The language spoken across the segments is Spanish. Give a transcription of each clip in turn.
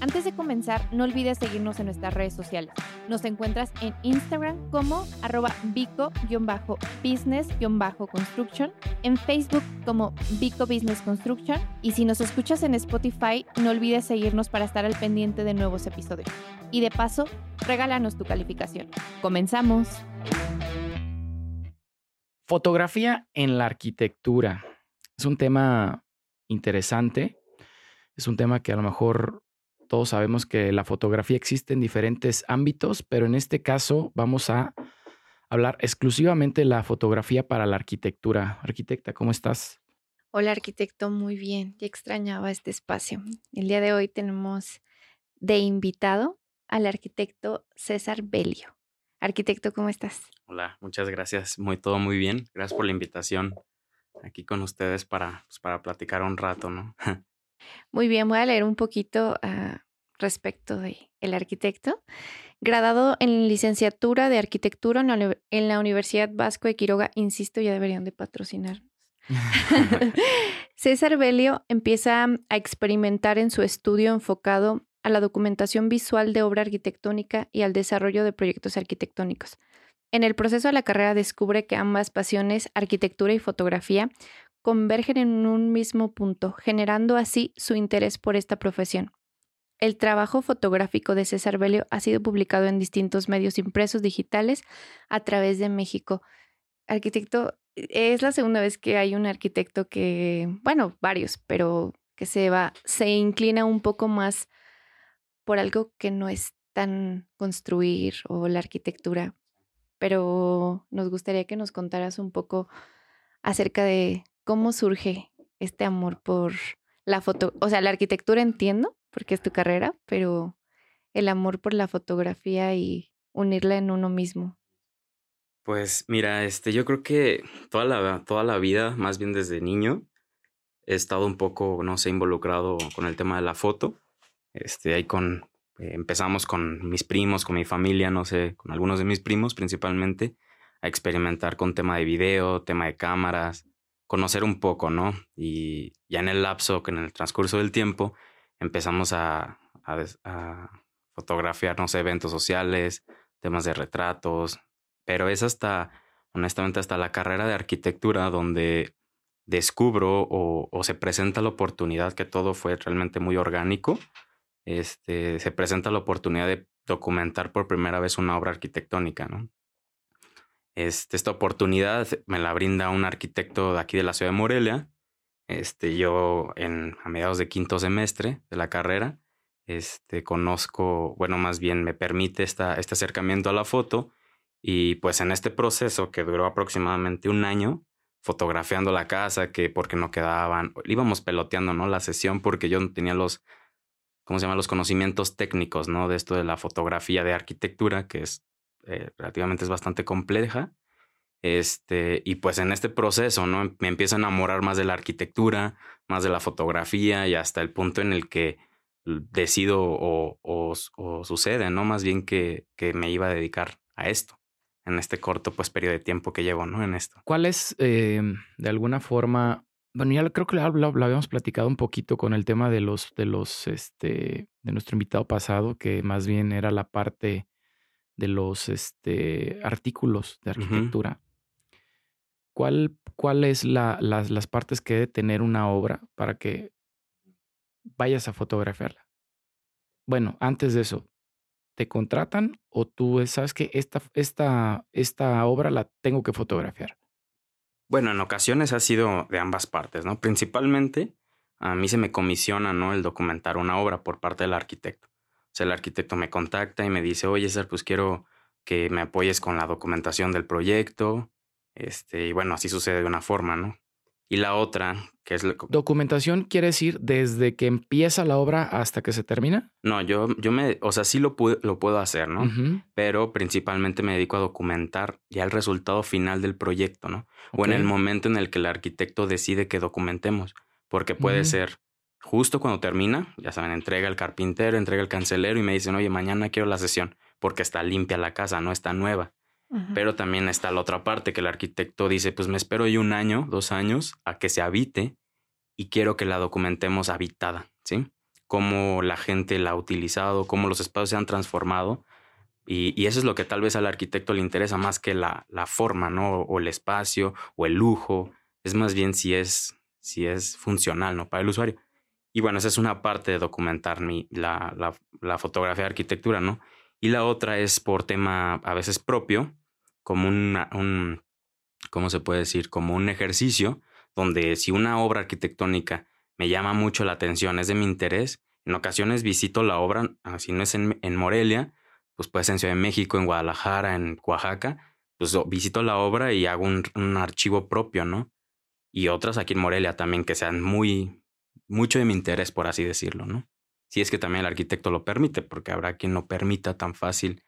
Antes de comenzar, no olvides seguirnos en nuestras redes sociales. Nos encuentras en Instagram como arroba bico-business-construction, en Facebook como Bico Business Construction y si nos escuchas en Spotify, no olvides seguirnos para estar al pendiente de nuevos episodios. Y de paso, regálanos tu calificación. Comenzamos. Fotografía en la arquitectura. Es un tema interesante. Es un tema que a lo mejor todos sabemos que la fotografía existe en diferentes ámbitos, pero en este caso vamos a hablar exclusivamente de la fotografía para la arquitectura. Arquitecta, ¿cómo estás? Hola arquitecto, muy bien. Ya extrañaba este espacio. El día de hoy tenemos de invitado al arquitecto César Belio. Arquitecto, ¿cómo estás? Hola, muchas gracias. Muy todo muy bien. Gracias por la invitación aquí con ustedes para, pues, para platicar un rato, ¿no? Muy bien, voy a leer un poquito ah, respecto de el arquitecto. Gradado en licenciatura de arquitectura en la, Universidad Vasco de Quiroga, insisto, ya deberían de patrocinarnos. César Belio empieza a experimentar en su estudio enfocado a la documentación visual de obra arquitectónica y al desarrollo de proyectos arquitectónicos. En el proceso de la carrera descubre que ambas pasiones, arquitectura y fotografía, convergen en un mismo punto, generando así su interés por esta profesión. El trabajo fotográfico de César Belio ha sido publicado en distintos medios impresos digitales a través de México. Arquitecto, es la segunda vez que hay un arquitecto que, bueno, varios, pero que se va, se inclina un poco más por algo que no es tan construir o la arquitectura. Pero nos gustaría que nos contaras un poco acerca de ¿Cómo surge este amor por la foto? O sea, la arquitectura entiendo, porque es tu carrera, pero el amor por la fotografía y unirla en uno mismo. Pues mira, este, yo creo que toda la, toda la vida, más bien desde niño, he estado un poco, no sé, involucrado con el tema de la foto. Este, ahí con, eh, empezamos con mis primos, con mi familia, no sé, con algunos de mis primos principalmente, a experimentar con tema de video, tema de cámaras, conocer un poco, ¿no? Y ya en el lapso, que en el transcurso del tiempo, empezamos a, fotografiar, no sé, eventos sociales, temas de retratos, pero es hasta, honestamente, hasta la carrera de arquitectura donde descubro o, o, se presenta la oportunidad, que todo fue realmente muy orgánico, este, se presenta la oportunidad de documentar por primera vez una obra arquitectónica, ¿no? Este, esta oportunidad me la brinda un arquitecto de aquí de la ciudad de Morelia. Este, yo en, a mediados de quinto semestre de la carrera, este, conozco, bueno, más bien me permite esta, este acercamiento a la foto y pues en este proceso que duró aproximadamente un año, fotografiando la casa, que porque no quedaban, íbamos peloteando, ¿no? La sesión porque yo no tenía los, ¿cómo se llama? Los conocimientos técnicos, ¿no? De esto de la fotografía de arquitectura, que es eh, relativamente es bastante compleja. Este, y pues en este proceso, ¿no? Me empiezo a enamorar más de la arquitectura, más de la fotografía y hasta el punto en el que decido o, o, sucede, ¿no? Más bien que, que, me iba a dedicar a esto en este corto pues periodo de tiempo que llevo, ¿no? En esto. ¿Cuál es, em, de alguna forma, bueno, ya creo que lo, lo, habíamos platicado un poquito con el tema de los, de los, este, de nuestro invitado pasado, que más bien era la parte de los este, artículos de arquitectura, ¿cuál, cuál es la, las, las partes que debe tener una obra para que vayas a fotografiarla? Bueno, antes de eso, ¿te contratan o tú sabes que esta, esta, esta obra la tengo que fotografiar? Bueno, en ocasiones ha sido de ambas partes, ¿no? Principalmente a mí se me comisiona, ¿no? El documentar una obra por parte del arquitecto. O sea, el arquitecto me contacta y me dice, oye, César, pues quiero que me apoyes con la documentación del proyecto. Este, y bueno, así sucede de una forma, ¿no? Y la otra, que es... ¿Documentación quiere decir desde que empieza la obra hasta que se termina? No, yo, yo me... O sea, sí lo, lo puedo hacer, ¿no? Pero principalmente me dedico a documentar ya el resultado final del proyecto, ¿no? O en el momento en el que el arquitecto decide que documentemos. Porque puede ser justo cuando termina, ya saben, entrega el carpintero, entrega el cancelero y me dicen, oye, mañana quiero la sesión porque está limpia la casa, no está nueva. Pero también está la otra parte que el arquitecto dice, pues me espero yo un año, dos años a que se habite y quiero que la documentemos habitada, ¿sí? Cómo la gente la ha utilizado, cómo los espacios se han transformado. Y, eso es lo que tal vez al arquitecto le interesa más que la, la forma, ¿no? O el espacio o el lujo. Es más bien si es, si es funcional, ¿no? Para el usuario. Y bueno, esa es una parte de documentar mi, la, la, fotografía de arquitectura, ¿no? Y la otra es por tema a veces propio, como un, ¿cómo se puede decir? Como un ejercicio donde si una obra arquitectónica me llama mucho la atención, es de mi interés, en ocasiones visito la obra, ah, si no es en, en Morelia, pues puede ser en Ciudad de México, en Guadalajara, en Oaxaca, pues visito la obra y hago un, un archivo propio, ¿no? Y otras aquí en Morelia también que sean muy, mucho de mi interés, por así decirlo, ¿no? Si es que también el arquitecto lo permite, porque habrá quien no permita tan fácil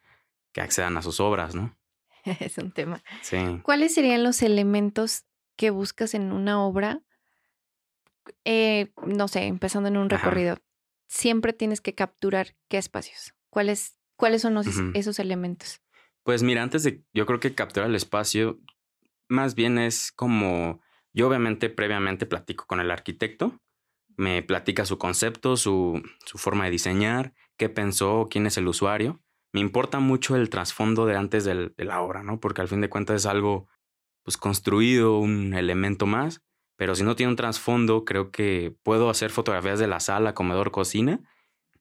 que accedan a sus obras, ¿no? es un tema. Sí. ¿Cuáles serían los elementos que buscas en una obra? Eh, no sé, empezando en un recorrido. Siempre tienes que capturar qué espacios. ¿Cuáles, cuáles son esos elementos? Pues mira, antes de, yo creo que capturar el espacio, más bien es como, yo obviamente previamente platico con el arquitecto, me platica su concepto, su, su forma de diseñar, qué pensó, quién es el usuario me importa mucho el trasfondo de antes de la obra, ¿no? Porque al fin de cuentas es algo pues construido, un elemento más, pero si no tiene un trasfondo, creo que puedo hacer fotografías de la sala, comedor, cocina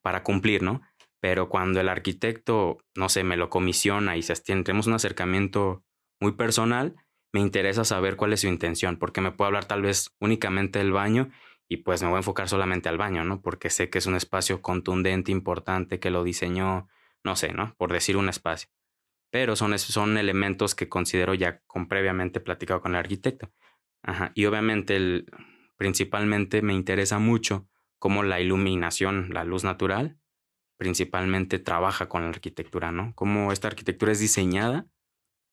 para cumplir, ¿no? Pero cuando el arquitecto, no sé, me lo comisiona y se tenemos un acercamiento muy personal, me interesa saber cuál es su intención, porque me puede hablar tal vez únicamente del baño y pues me voy a enfocar solamente al baño, ¿no? Porque sé que es un espacio contundente, importante, que lo diseñó, no sé, ¿no? Por decir un espacio. Pero son, son elementos que considero ya con previamente platicado con el arquitecto. Ajá. Y obviamente, el, principalmente me interesa mucho cómo la iluminación, la luz natural, principalmente trabaja con la arquitectura, ¿no? Cómo esta arquitectura es diseñada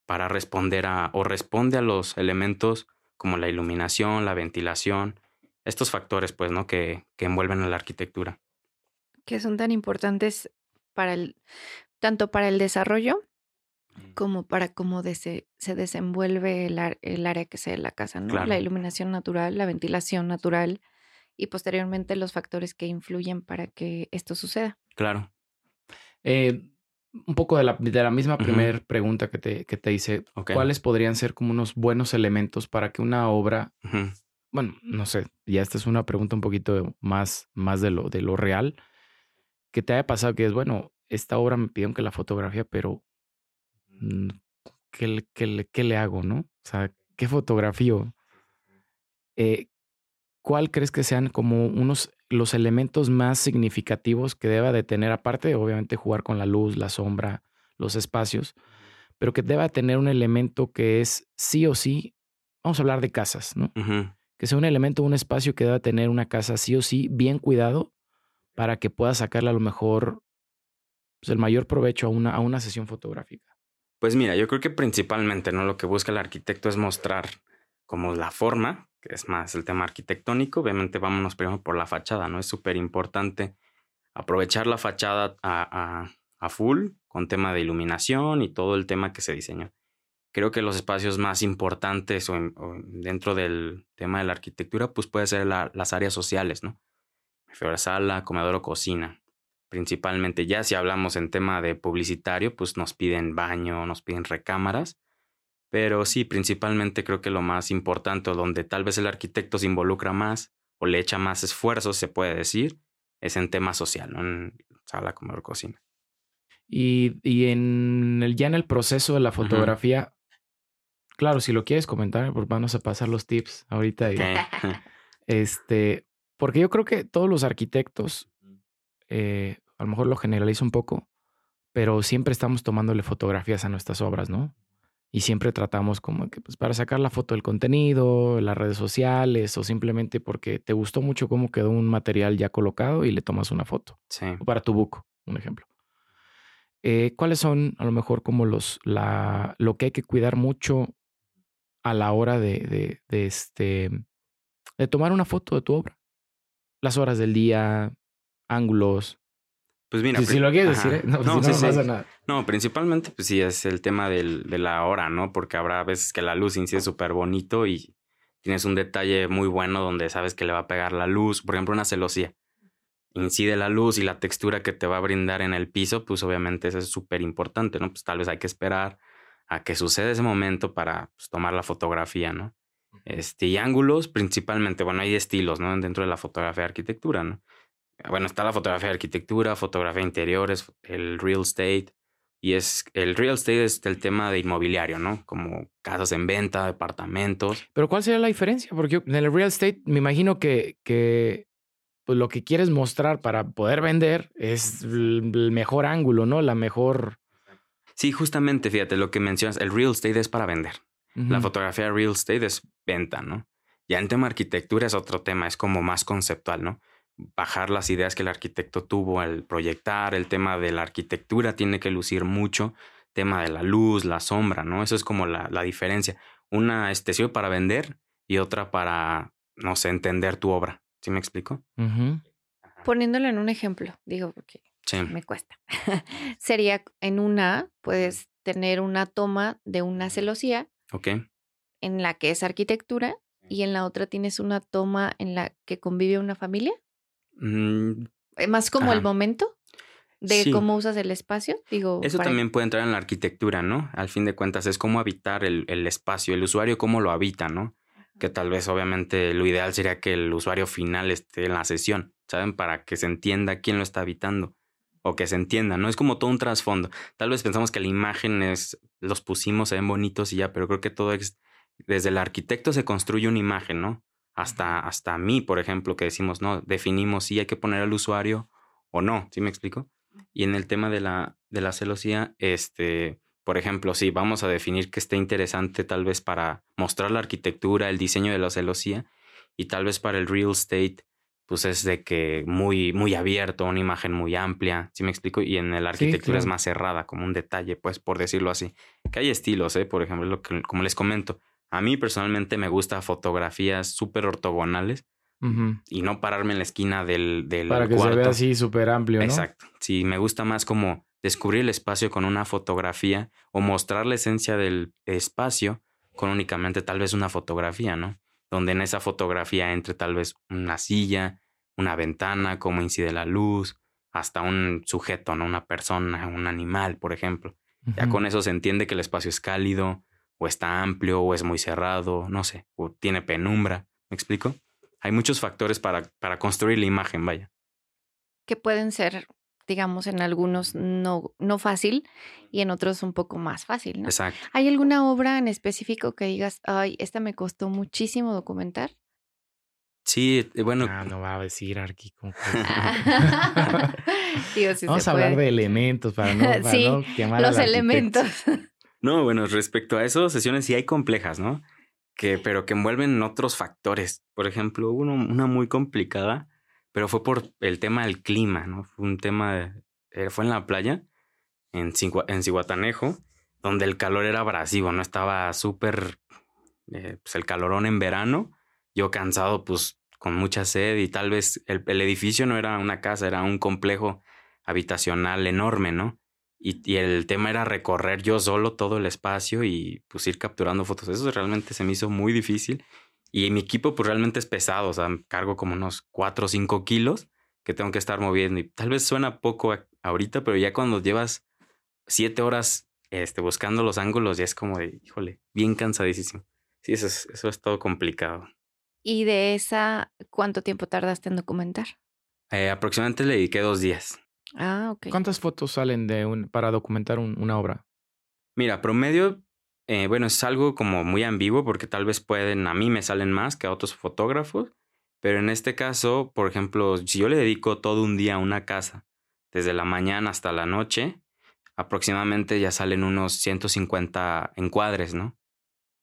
para responder a o responde a los elementos como la iluminación, la ventilación, estos factores, pues, ¿no? Que, que envuelven a la arquitectura. Que son tan importantes para el, tanto para el desarrollo mm. como para cómo se desenvuelve el, área que sea la casa, ¿no? La iluminación natural, la ventilación natural y posteriormente los factores que influyen para que esto suceda. Claro. Eh, un poco de la, de la misma primera pregunta que te, que te hice, ¿cuáles podrían ser como unos buenos elementos para que una obra, bueno, no sé, ya esta es una pregunta un poquito más, más de, lo, de lo real, que te haya pasado que es, bueno, esta obra me pidieron que la fotografía, pero ¿qué, qué, qué le hago, no? O sea, ¿qué fotografío? Eh, ¿Cuál crees que sean como unos los elementos más significativos que deba de tener, aparte de obviamente jugar con la luz, la sombra, los espacios, pero que deba tener un elemento que es sí o sí, vamos a hablar de casas, ¿no? Que sea un elemento, un espacio que deba tener una casa sí o sí bien cuidado para que pueda sacarle a lo mejor pues, el mayor provecho a una, a una sesión fotográfica? Pues mira, yo creo que principalmente ¿no? lo que busca el arquitecto es mostrar como la forma, que es más el tema arquitectónico. Obviamente vámonos primero por la fachada, ¿no? Es súper importante aprovechar la fachada a, a, full con tema de iluminación y todo el tema que se diseñó. Creo que los espacios más importantes o, dentro del tema de la arquitectura, pues puede ser las áreas sociales, ¿no? sala, comedor o cocina. Principalmente ya si hablamos en tema de publicitario, pues nos piden baño, nos piden recámaras. Pero sí, principalmente creo que lo más importante o donde tal vez el arquitecto se involucra más o le echa más esfuerzo, se puede decir, es en tema social, ¿no? En sala, comedor, cocina. Y, y en el, ya en el proceso de la fotografía, claro, si lo quieres comentar, pues vamos a pasar los tips ahorita. este, porque yo creo que todos los arquitectos, eh, a lo mejor lo generalizo un poco, pero siempre estamos tomándole fotografías a nuestras obras, ¿no? Y siempre tratamos como que pues, para sacar la foto del contenido, las redes sociales o simplemente porque te gustó mucho cómo quedó un material ya colocado y le tomas una foto. Sí. O para tu book, un ejemplo. Eh, ¿Cuáles son a lo mejor como los, la, lo que hay que cuidar mucho a la hora de, de, de este, de tomar una foto de tu obra? Las horas del día, ángulos. Pues mira, Si, si lo quieres Ajá. decir, ¿eh? no, No, si no, sí, no sí. pasa nada. No, principalmente, pues sí, es el tema del, de la hora, ¿no? Porque habrá veces que la luz incide súper bonito y tienes un detalle muy bueno donde sabes que le va a pegar la luz. Por ejemplo, una celosía. Incide la luz y la textura que te va a brindar en el piso, pues obviamente eso es súper importante, ¿no? Pues tal vez hay que esperar a que suceda ese momento para pues, tomar la fotografía, ¿no? Este, y ángulos, principalmente, bueno, hay estilos, ¿no? Dentro de la fotografía de arquitectura, ¿no? Bueno, está la fotografía de arquitectura, fotografía de interiores, el real estate. Y es el real estate es el tema de inmobiliario, ¿no? Como casas en venta, departamentos. Pero ¿cuál sería la diferencia? Porque yo- en el real estate me imagino que, que pues, lo que quieres mostrar para poder vender es el el mejor ángulo, ¿no? La mejor... Sí, justamente, fíjate, lo que mencionas, el real estate es para vender. La fotografía de real estate es venta, ¿no? Ya en tema arquitectura es otro tema, es como más conceptual, ¿no? Bajar las ideas que el arquitecto tuvo al proyectar, el tema de la arquitectura tiene que lucir mucho, tema de la luz, la sombra, ¿no? Eso es como la, la diferencia. Una este, sirve para vender y otra para, no sé, entender tu obra. ¿Sí me explico? Ujú. Poniéndolo en un ejemplo, digo, porque Sí. me cuesta. Sería en una, puedes tener una toma de una celosía Ok. en la que es arquitectura y en la otra tienes una toma en la que convive una familia. Mm, Eh, Más como el momento de Sí. cómo usas el espacio. Digo, Eso para- también puede entrar en la arquitectura, ¿no? Al fin de cuentas es cómo habitar el, el espacio, el usuario cómo lo habita, ¿no? Que tal vez obviamente lo ideal sería que el usuario final esté en la sesión, ¿saben? Para que se entienda quién lo está habitando o que se entienda, ¿no? Es como todo un trasfondo. Tal vez pensamos que la imagen es, los pusimos, se ven bonitos y ya, pero creo que todo es, desde el arquitecto se construye una imagen, ¿no? Hasta, hasta mí, por ejemplo, que decimos, no, definimos si hay que poner al usuario o no, ¿sí me explico? Y en el tema de la, de la celosía, este, por ejemplo, sí, vamos a definir que esté interesante tal vez para mostrar la arquitectura, el diseño de la celosía, y tal vez para el real estate, pues es de que muy, muy abierto, una imagen muy amplia, ¿sí me explico? Y en la arquitectura es claro. más cerrada, como un detalle, pues, por decirlo así. Que hay estilos, ¿eh? Por ejemplo, lo que, como les comento, a mí personalmente me gusta fotografías súper ortogonales y no pararme en la esquina del, del Para que cuarto. se vea así súper amplio, ¿no? Exacto. Sí, me gusta más como descubrir el espacio con una fotografía o mostrar la esencia del espacio con únicamente tal vez una fotografía, ¿no? Donde en esa fotografía entre tal vez una silla, una ventana, cómo incide la luz, hasta un sujeto, ¿no? Una persona, un animal, por ejemplo. Ya con eso se entiende que el espacio es cálido, o está amplio, o es muy cerrado, no sé, o tiene penumbra. ¿Me explico? Hay muchos factores para, para construir la imagen, vaya. que pueden ser, digamos, en algunos no, no fácil y en otros un poco más fácil, ¿no? Exacto. ¿Hay alguna obra en específico que digas, ay, esta me costó muchísimo documentar? Sí, eh, bueno, Ah, no va a decir Arqui. sí Vamos se a hablar de elementos para no, para Sí, no quemar Los elementos. No, bueno, respecto a eso, sesiones sí hay complejas, ¿no? Que, pero que envuelven otros factores. Por ejemplo, uno, una muy complicada, pero fue por el tema del clima, ¿no? Fue un tema, de- eh, fue en la playa, en, en donde el calor era abrasivo, ¿no? Estaba súper, eh, pues el calorón en verano, yo cansado, pues con mucha sed y tal vez el, el edificio no era una casa, era un complejo habitacional enorme, ¿no? Y, y el tema era recorrer yo solo todo el espacio y pues ir capturando fotos. Eso realmente se me hizo muy difícil. Y mi equipo pues realmente es pesado, o sea, cargo como unos 4 o 5 kilos que tengo que estar moviendo. Y tal vez suena poco a- ahorita, pero ya cuando llevas 7 horas este, buscando los ángulos, ya es como de, híjole, bien cansadísimo. Sí, eso es, eso es todo complicado. Y de esa, ¿cuánto tiempo tardaste en documentar? Eh, aproximadamente le dediqué dos días. Ah, ok. ¿Cuántas fotos salen de un, para documentar un- una obra? Mira, promedio, eh, bueno, es algo como muy ambiguo porque tal vez pueden, a mí me salen más que a otros fotógrafos, pero en este caso, por ejemplo, si yo le dedico todo un día a una casa, desde la mañana hasta la noche, aproximadamente ya salen unos 150 encuadres, ¿no?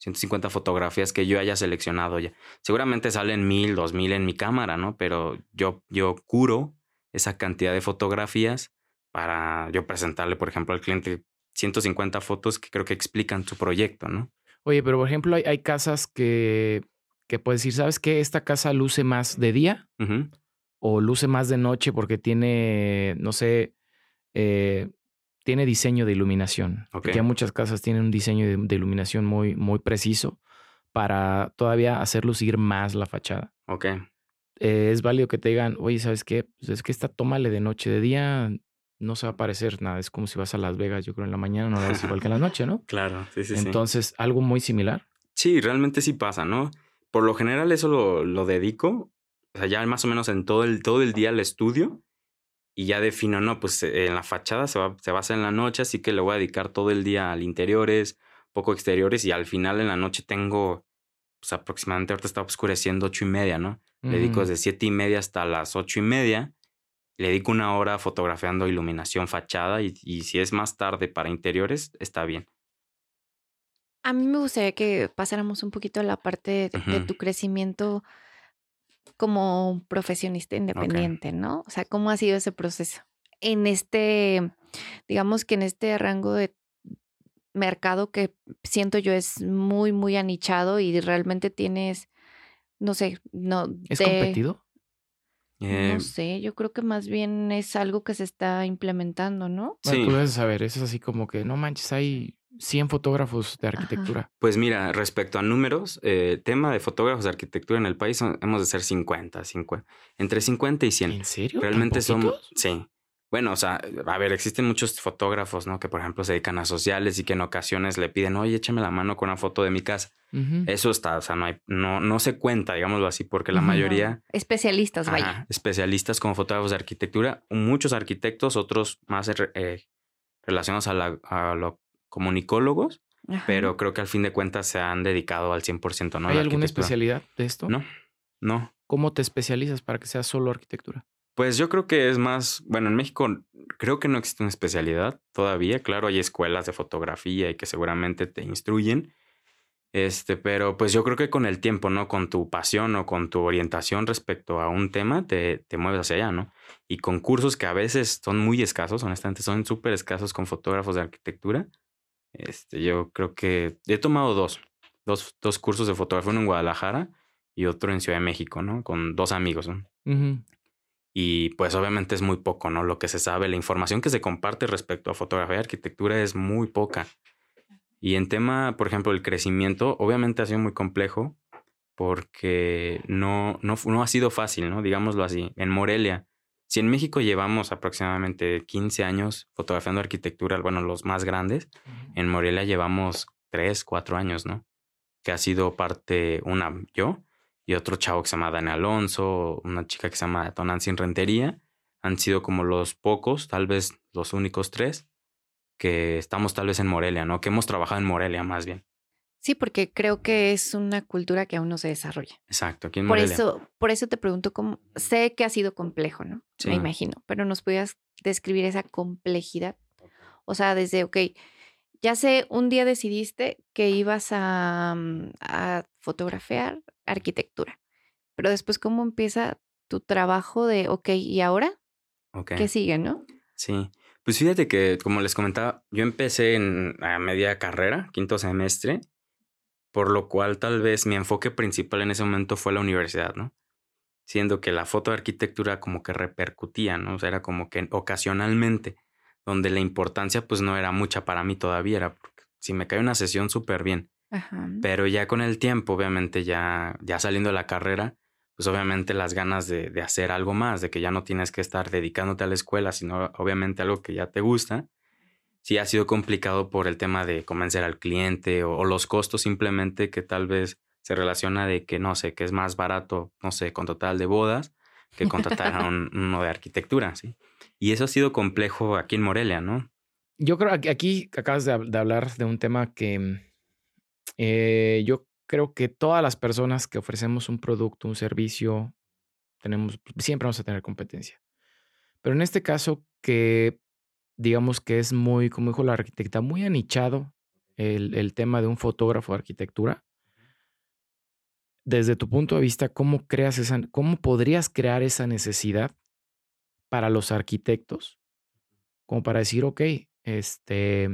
150 fotografías que yo haya seleccionado ya. Seguramente salen mil, dos mil en mi cámara, ¿no? Pero yo, yo curo esa cantidad de fotografías para yo presentarle, por ejemplo, al cliente 150 fotos que creo que explican su proyecto, ¿no? Oye, pero por ejemplo, hay, hay casas que, que puedes decir, ¿sabes qué? Esta casa luce más de día o luce más de noche porque tiene, no sé, eh, tiene diseño de iluminación. Ok. Porque ya muchas casas tienen un diseño de, de iluminación muy, muy preciso para todavía hacer lucir más la fachada. Ok. Eh, es válido que te digan, oye, ¿sabes qué? Pues es que esta tómale de noche, de día no se va a parecer nada. Es como si vas a Las Vegas, yo creo en la mañana no ves igual que en la noche, ¿no? Claro, sí, sí, sí. Entonces, algo muy similar. Sí, realmente sí pasa, ¿no? Por lo general eso lo, lo dedico, o sea, ya más o menos en todo el, todo el día al estudio y ya defino, no, pues eh, en la fachada se, va, se basa en la noche, así que le voy a dedicar todo el día al interiores, poco exteriores y al final en la noche tengo, pues aproximadamente ahorita está oscureciendo ocho y media, ¿no? Le dedico desde siete y media hasta las ocho y media. Le dedico una hora fotografiando iluminación fachada y, y si es más tarde para interiores, está bien. A mí me gustaría que pasáramos un poquito a la parte de, tu crecimiento como profesionista independiente, ¿no? O sea, ¿cómo ha sido ese proceso? En este, digamos que en este rango de mercado que siento yo es muy, muy anichado y realmente tienes, no sé, no, ¿Es de- competido? Eh, no sé, yo creo que más bien es algo que se está implementando, ¿no? Bueno, sí. tú debes saber, eso es así como que, no manches, hay 100 fotógrafos de Ajá. arquitectura. Pues mira, respecto a números, eh, tema de fotógrafos de arquitectura en el país, son- hemos de ser 50, 50, entre 50 y 100. ¿En serio? ¿Tan Realmente somos, sí. Bueno, o sea, a ver, existen muchos fotógrafos, ¿no? Que por ejemplo se dedican a sociales y que en ocasiones le piden, oye, échame la mano con una foto de mi casa. Eso está, o sea, no hay, no, no se cuenta, digámoslo así, porque la mayoría, Especialistas, vaya. ajá, especialistas como fotógrafos de arquitectura, muchos arquitectos, otros más eh, relacionados a, la, a lo comunicólogos, Ajá. pero creo que al fin de cuentas se han dedicado al 100%, ¿no? ¿Hay alguna especialidad de esto? No, no. ¿Cómo te especializas para que sea solo arquitectura? Pues yo creo que es más, bueno, en México creo que no existe una especialidad todavía. Claro, hay escuelas de fotografía y que seguramente te instruyen. Este, pero pues yo creo que con el tiempo, ¿no? Con tu pasión o con tu orientación respecto a un tema, te, te mueves hacia allá, ¿no? Y con cursos que a veces son muy escasos, honestamente, son súper escasos con fotógrafos de arquitectura. Este, yo creo que he tomado dos, dos, dos cursos de fotografía, uno en Guadalajara y otro en Ciudad de México, ¿no? Con dos amigos, ¿no? Y pues obviamente es muy poco, ¿no? Lo que se sabe, la información que se comparte respecto a fotografía y arquitectura es muy poca. Y en tema, por ejemplo, el crecimiento, obviamente ha sido muy complejo porque no, no, no ha sido fácil, ¿no? Digámoslo así. En Morelia, si en México llevamos aproximadamente 15 años fotografiando arquitectura, bueno, los más grandes, en Morelia llevamos 3, 4 años, ¿no? Que ha sido parte, una yo y otro chavo que se llama Dani Alonso, una chica que se llama en Rentería. Han sido como los pocos, tal vez los únicos tres, que estamos tal vez en Morelia, ¿no? Que hemos trabajado en Morelia más bien. Sí, porque creo que es una cultura que aún no se desarrolla. Exacto, aquí en Por Morelia. eso, por eso te pregunto cómo, sé que ha sido complejo, ¿no? Sí. Me imagino, pero nos podías describir esa complejidad. O sea, desde, ok, ya sé, un día decidiste que ibas a, mm, a fotografiar arquitectura, pero después, ¿cómo empieza tu trabajo de, ok, ¿y ahora? Ok. ¿Qué sigue, no? Sí. Pues fíjate que, como les comentaba, yo empecé en a media carrera, quinto semestre, por lo cual tal vez mi enfoque principal en ese momento fue la universidad, ¿no? Siendo que la foto de arquitectura como que repercutía, ¿no? O sea, era como que ocasionalmente, donde la importancia pues no era mucha para mí todavía, era porque si me cae una sesión súper bien, Ajá. pero ya con el tiempo, obviamente ya, ya saliendo de la carrera, pues obviamente las ganas de, de hacer algo más, de que ya no tienes que estar dedicándote a la escuela, sino obviamente algo que ya te gusta, sí ha sido complicado por el tema de convencer al cliente o, o los costos simplemente que tal vez se relaciona de que, no sé, que es más barato, no sé, contratar de bodas que contratar a un- uno de arquitectura, ¿sí? Y eso ha sido complejo aquí en Morelia, ¿no? Yo creo que aquí acabas de, hab- de hablar de un tema que mm, eh, yo creo que todas las personas que ofrecemos un producto, un servicio, tenemos, siempre vamos a tener competencia. Pero en este caso, que digamos que es muy, como dijo la arquitecta, muy anichado el, el tema de un fotógrafo de arquitectura. Desde tu punto de vista, ¿cómo creas esa, cómo podrías crear esa necesidad para los arquitectos? Como para decir, ok, este,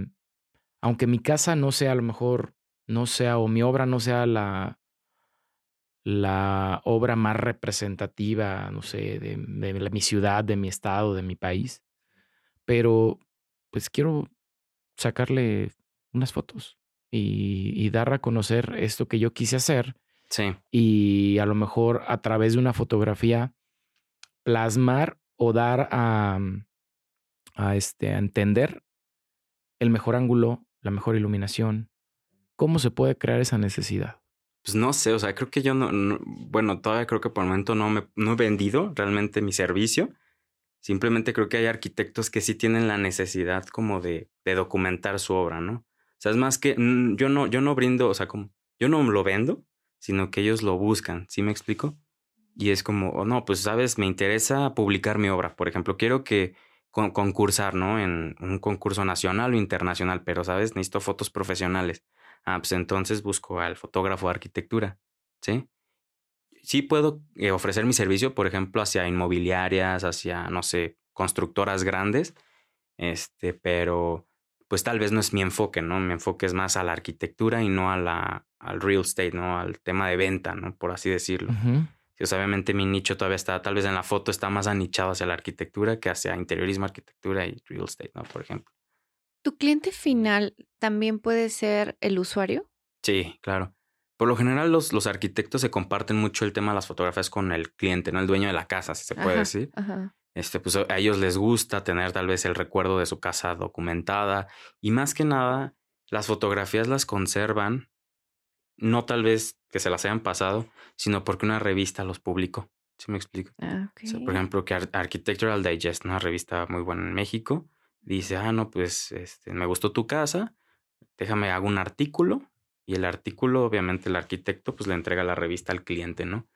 aunque mi casa no sea a lo mejor, no sea, o mi obra no sea la, la obra más representativa, no sé, de, de mi ciudad, de mi estado, de mi país, pero pues quiero sacarle unas fotos y, y, dar a conocer esto que yo quise hacer. Sí. Y a lo mejor a través de una fotografía plasmar o dar a, a, este, a entender el mejor ángulo, la mejor iluminación. ¿Cómo se puede crear esa necesidad? Pues no sé, o sea, creo que yo no, no bueno, todavía creo que por el momento no, me, no he vendido realmente mi servicio. Simplemente creo que hay arquitectos que sí tienen la necesidad como de, de documentar su obra, ¿no? O sea, es más que mm, yo no, yo no brindo, o sea, como yo no lo vendo, sino que ellos lo buscan, ¿sí me explico? Y es como, oh, no, pues sabes, me interesa publicar mi obra. Por ejemplo, quiero que con, concursar, ¿no? En un concurso nacional o internacional, pero, ¿sabes? Necesito fotos profesionales. Ah, pues entonces busco al fotógrafo de arquitectura, ¿sí? Sí puedo eh, ofrecer mi servicio, por ejemplo, hacia inmobiliarias, hacia, no sé, constructoras grandes, este, pero pues tal vez no es mi enfoque, ¿no? Mi enfoque es más a la arquitectura y no a la, al real estate, ¿no? Al tema de venta, ¿no? Por así decirlo. Uh. Pues obviamente mi nicho todavía está, tal vez en la foto está más anichado hacia la arquitectura que hacia interiorismo, arquitectura y real estate, ¿no? Por ejemplo. ¿Tu cliente final también puede ser el usuario? Sí, claro. Por lo general, los, los arquitectos se comparten mucho el tema de las fotografías con el cliente, ¿no? El dueño de la casa, si se puede Ajá, decir. ajá. Este, pues a ellos les gusta tener tal vez el recuerdo de su casa documentada y más que nada, las fotografías las conservan, no tal vez que se las hayan pasado, sino porque una revista los publicó. ¿Sí me explico? Ah, O sea, ok. por ejemplo, que Ar- Architectural Digest, una revista muy buena en México, dice, ah, no, pues este, me gustó tu casa, déjame hago un artículo y el artículo, obviamente el arquitecto, pues le entrega la revista al cliente, ¿no?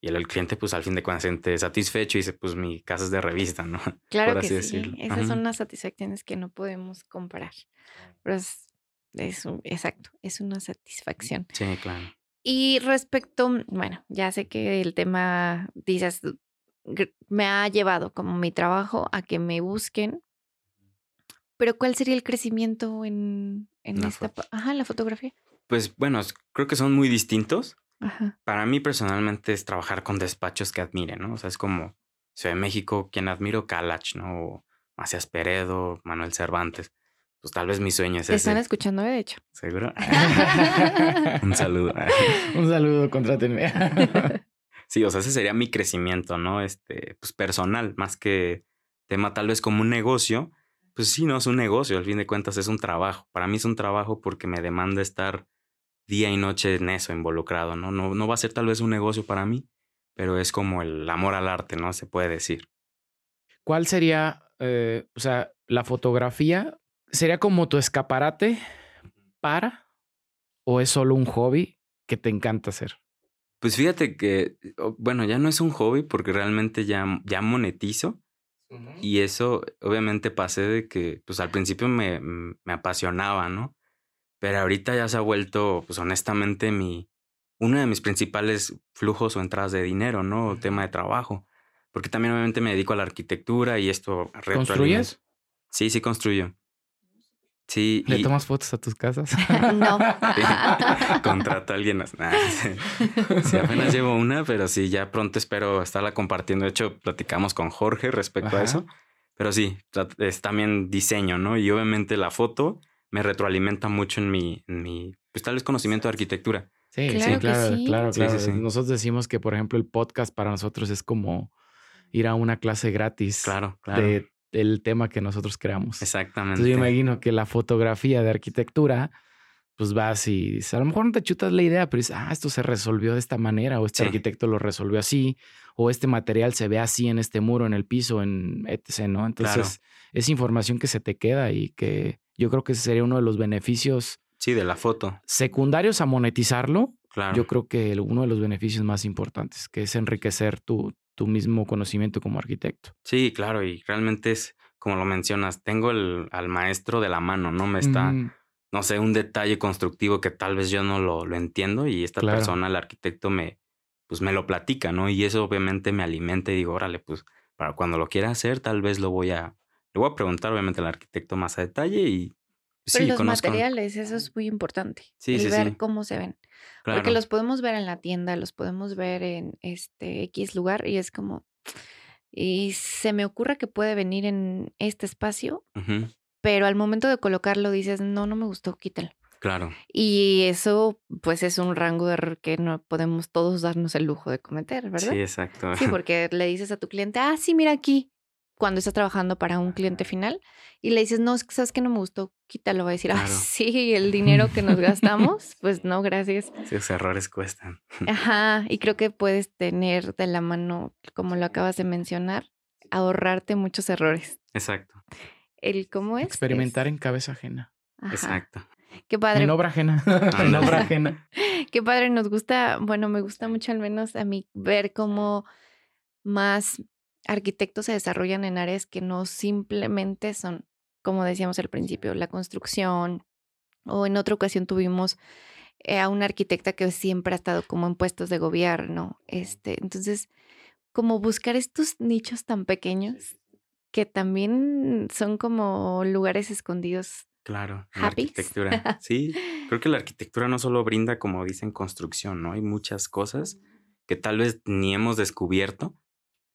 Y el, el cliente, pues al fin de cuentas, se siente satisfecho y dice, pues mi casa es de revista, ¿no? Claro por que así sí. decirlo. Esas Ajá. son las satisfacciones que no podemos comparar. Pero es, es un- exacto, es una satisfacción. Sí, claro. Y respecto, bueno, ya sé que el tema, dices, me ha llevado como mi trabajo a que me busquen, pero ¿cuál sería el crecimiento en, en La esta, ajá, la fotografía? Pues bueno, creo que son muy distintos. Ajá. Para mí personalmente es trabajar con despachos que admire, ¿no? O sea, es como Ciudad de México, quien admiro, Calach, ¿no? O Macías Peredo, Manuel Cervantes. Pues tal vez mi sueño es Te están ese. escuchando, de hecho. ¿Seguro? Un saludo. Un saludo, contrátenme. Sí, o sea, ese sería mi crecimiento, ¿no? Este, pues personal, más que tema tal vez como un negocio. Pues sí, no es un negocio, al fin de cuentas es un trabajo. Para mí es un trabajo porque me demanda estar día y noche en eso involucrado, ¿no? No, no va a ser tal vez un negocio para mí, pero es como el amor al arte, ¿no? Se puede decir. ¿Cuál sería, eh, o sea, la fotografía? ¿Sería como tu escaparate para? ¿O es solo un hobby que te encanta hacer? Pues fíjate que, o- bueno, ya no es un hobby porque realmente ya, ya monetizo. Y eso, obviamente, pasé de que, pues al principio me, me apasionaba, ¿no? Pero ahorita ya se ha vuelto, pues honestamente, mi, uno de mis principales flujos o entradas de dinero, ¿no? O tema de trabajo. Porque también, obviamente, me dedico a la arquitectura y esto. ¿Construyes? Sí, sí, construyo. Sí, ¿Le y tomas fotos a tus casas? No. contrato a alguien. Nah, sí. Sí, apenas llevo una, pero sí, ya pronto espero estarla compartiendo. De hecho, platicamos con Jorge respecto Ajá. a eso. Pero sí, es también diseño, ¿no? Y obviamente la foto me retroalimenta mucho en mi, en mi pues tal vez conocimiento de arquitectura. Sí, Claro sí, que claro, sí. claro, Sí, claro. sí, sí. Nosotros decimos que, por ejemplo, el podcast para nosotros es como ir a una clase gratis Claro, claro. de, del tema que nosotros creamos. Exactamente. Entonces yo imagino que la fotografía de arquitectura, pues vas y dices, a lo mejor no te chutas la idea, pero dices, ah, esto se resolvió de esta manera, o este Sí. arquitecto lo resolvió así, o este material se ve así en este muro, en el piso, en etc., ¿no? Entonces es información que se te queda y que yo creo que ese sería uno de los beneficios Sí, de la foto. secundarios a monetizarlo. Claro. Yo creo que el- uno de los beneficios más importantes, que es enriquecer tu, tu mismo conocimiento como arquitecto. Sí, claro. Y realmente es como lo mencionas, tengo el, al maestro de la mano, ¿no? Me está, Mm, no sé, un detalle constructivo que tal vez yo no lo, lo entiendo y esta Claro. persona, el arquitecto, me, pues me lo platica, ¿no? Y eso obviamente me alimenta y digo, órale, pues para cuando lo quiera hacer, tal vez lo voy a, le voy a preguntar obviamente al arquitecto más a detalle y Pero sí, los conozco. materiales, eso es muy importante. Sí, el sí, ver cómo se ven. Claro, Porque los podemos ver en la tienda, los podemos ver en este X lugar y es como, y se me ocurre que puede venir en este espacio, pero al momento de colocarlo dices, no, no me gustó, quítalo. claro, Y eso pues es un rango de error que no podemos todos darnos el lujo de cometer, ¿verdad? sí, exacto. Sí, porque le dices a tu cliente, ah, sí, mira aquí, cuando estás trabajando para un cliente final, y le dices, no, es que sabes que no me gustó, quítalo, va a decir, ah, Claro. sí, el dinero que nos gastamos, pues no, gracias. Sí, esos errores cuestan. Ajá, y creo que puedes tener de la mano, como lo acabas de mencionar, ahorrarte muchos errores. Exacto, El cómo es. experimentar Es- en cabeza ajena. ajá. exacto. Qué padre. En obra ajena. en obra ajena. Qué padre, nos gusta, bueno, me gusta mucho al menos a mí ver cómo más arquitectos se desarrollan en áreas que no simplemente son, como decíamos al principio, la construcción, o en otra ocasión tuvimos eh, a una arquitecta que siempre ha estado como en puestos de gobierno, este, entonces, como buscar estos nichos tan pequeños que también son como lugares escondidos. Claro, la arquitectura. Sí, creo que la arquitectura no solo brinda, como dicen, construcción, ¿no? Hay muchas cosas que tal vez ni hemos descubierto,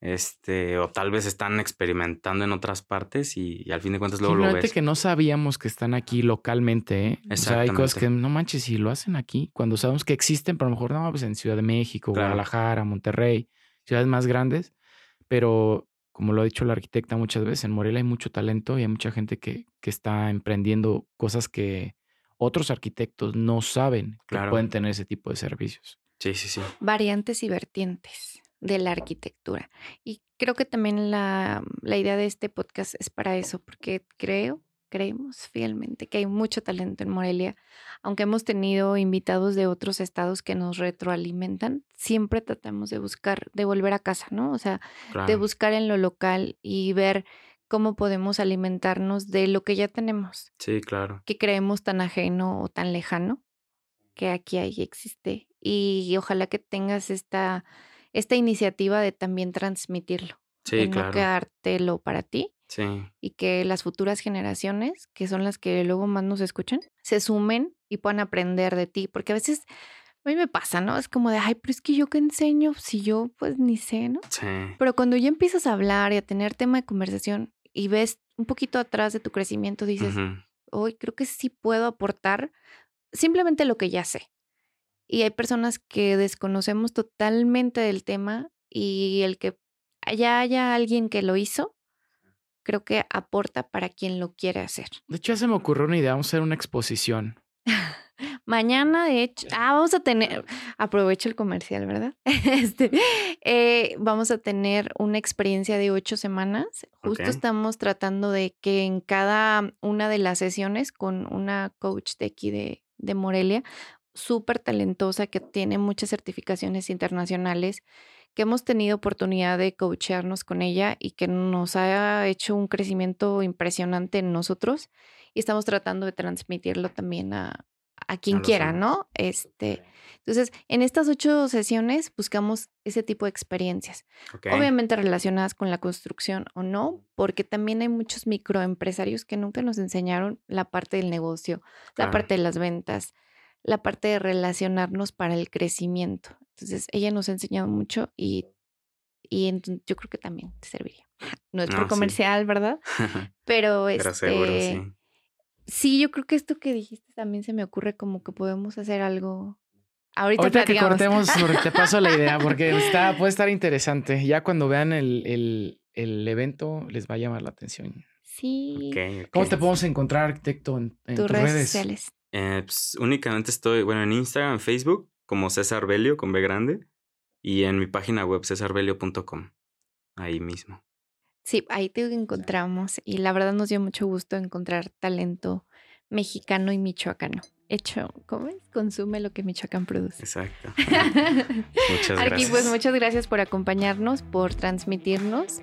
este, o tal vez están experimentando en otras partes y, y al fin de cuentas luego lo ves. que no sabíamos que están aquí localmente, ¿eh? O sea, hay cosas que no manches, si lo hacen aquí, cuando sabemos que existen, pero a lo mejor no, pues en Ciudad de México, Claro. Guadalajara, Monterrey, ciudades más grandes, pero como lo ha dicho la arquitecta muchas veces, en Morelia hay mucho talento y hay mucha gente que, que está emprendiendo cosas que otros arquitectos no saben que Claro. pueden tener ese tipo de servicios. Sí, sí, sí. variantes y vertientes de la arquitectura. Y creo que también la, la idea de este podcast es para eso, porque creo, creemos fielmente que hay mucho talento en Morelia. Aunque hemos tenido invitados de otros estados que nos retroalimentan, siempre tratamos de buscar, de volver a casa, ¿no? O sea, de buscar en lo local y ver cómo podemos alimentarnos de lo que ya tenemos, Sí, claro. que creemos tan ajeno o tan lejano, que aquí hay existe. Y ojalá que tengas esta, esta iniciativa de también transmitirlo, de Sí, no claro. quedártelo para ti Sí, y que las futuras generaciones, que son las que luego más nos escuchan, se sumen y puedan aprender de ti, porque a veces a mí me pasa, ¿no? Es como de, ay, pero es que yo qué enseño si yo pues ni sé, ¿no? sí. Pero cuando ya empiezas a hablar y a tener tema de conversación y ves un poquito atrás de tu crecimiento, dices, hoy creo que sí puedo aportar simplemente lo que ya sé. Y hay personas que desconocemos totalmente del tema y el que ya haya alguien que lo hizo, creo que aporta para quien lo quiere hacer. De hecho, ya se me ocurrió una idea, vamos a hacer una exposición. Mañana, de hecho, ah, vamos a tener, aprovecho el comercial, ¿verdad? Este, eh, vamos a tener una experiencia de ocho semanas. Justo estamos tratando de que en cada una de las sesiones con una coach de aquí de, de Morelia, súper talentosa, que tiene muchas certificaciones internacionales, que hemos tenido oportunidad de coachearnos con ella y que nos ha hecho un crecimiento impresionante en nosotros. Y estamos tratando de transmitirlo también a, a quien quiera. ¿no? Este, entonces, en estas ocho sesiones buscamos ese tipo de experiencias, obviamente relacionadas con la construcción o no, porque también hay muchos microempresarios que nunca nos enseñaron la parte del negocio, la parte de las ventas, la parte de relacionarnos para el crecimiento. Entonces, ella nos ha enseñado mucho y, y yo creo que también te serviría. No es No, por sí. comercial, ¿verdad? Pero, Pero seguro, este, sí. Sí, yo creo que esto que dijiste también se me ocurre como que podemos hacer algo. Ahorita, Ahorita que cortemos, te paso la idea porque está, puede estar interesante. Ya cuando vean el, el- el evento les va a llamar la atención. Sí. ¿Cómo te podemos encontrar, arquitecto, en, en Tus tus redes, redes? sociales. Eh, pues, únicamente estoy, bueno, en Instagram, en Facebook, como César Belio con B grande, y en mi página web, cesarbelio.com. Ahí mismo. Sí, ahí te encontramos y la verdad nos dio mucho gusto encontrar talento mexicano y michoacano. Hecho, ¿cómo es? Consume lo que Michoacán produce. Exacto. muchas gracias. pues muchas gracias por acompañarnos, por transmitirnos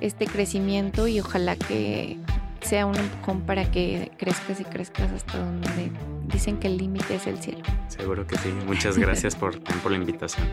este crecimiento y ojalá que sea un empujón para que crezcas y crezcas hasta donde dicen que el límite es el cielo. Seguro que sí. Muchas gracias por, por la invitación.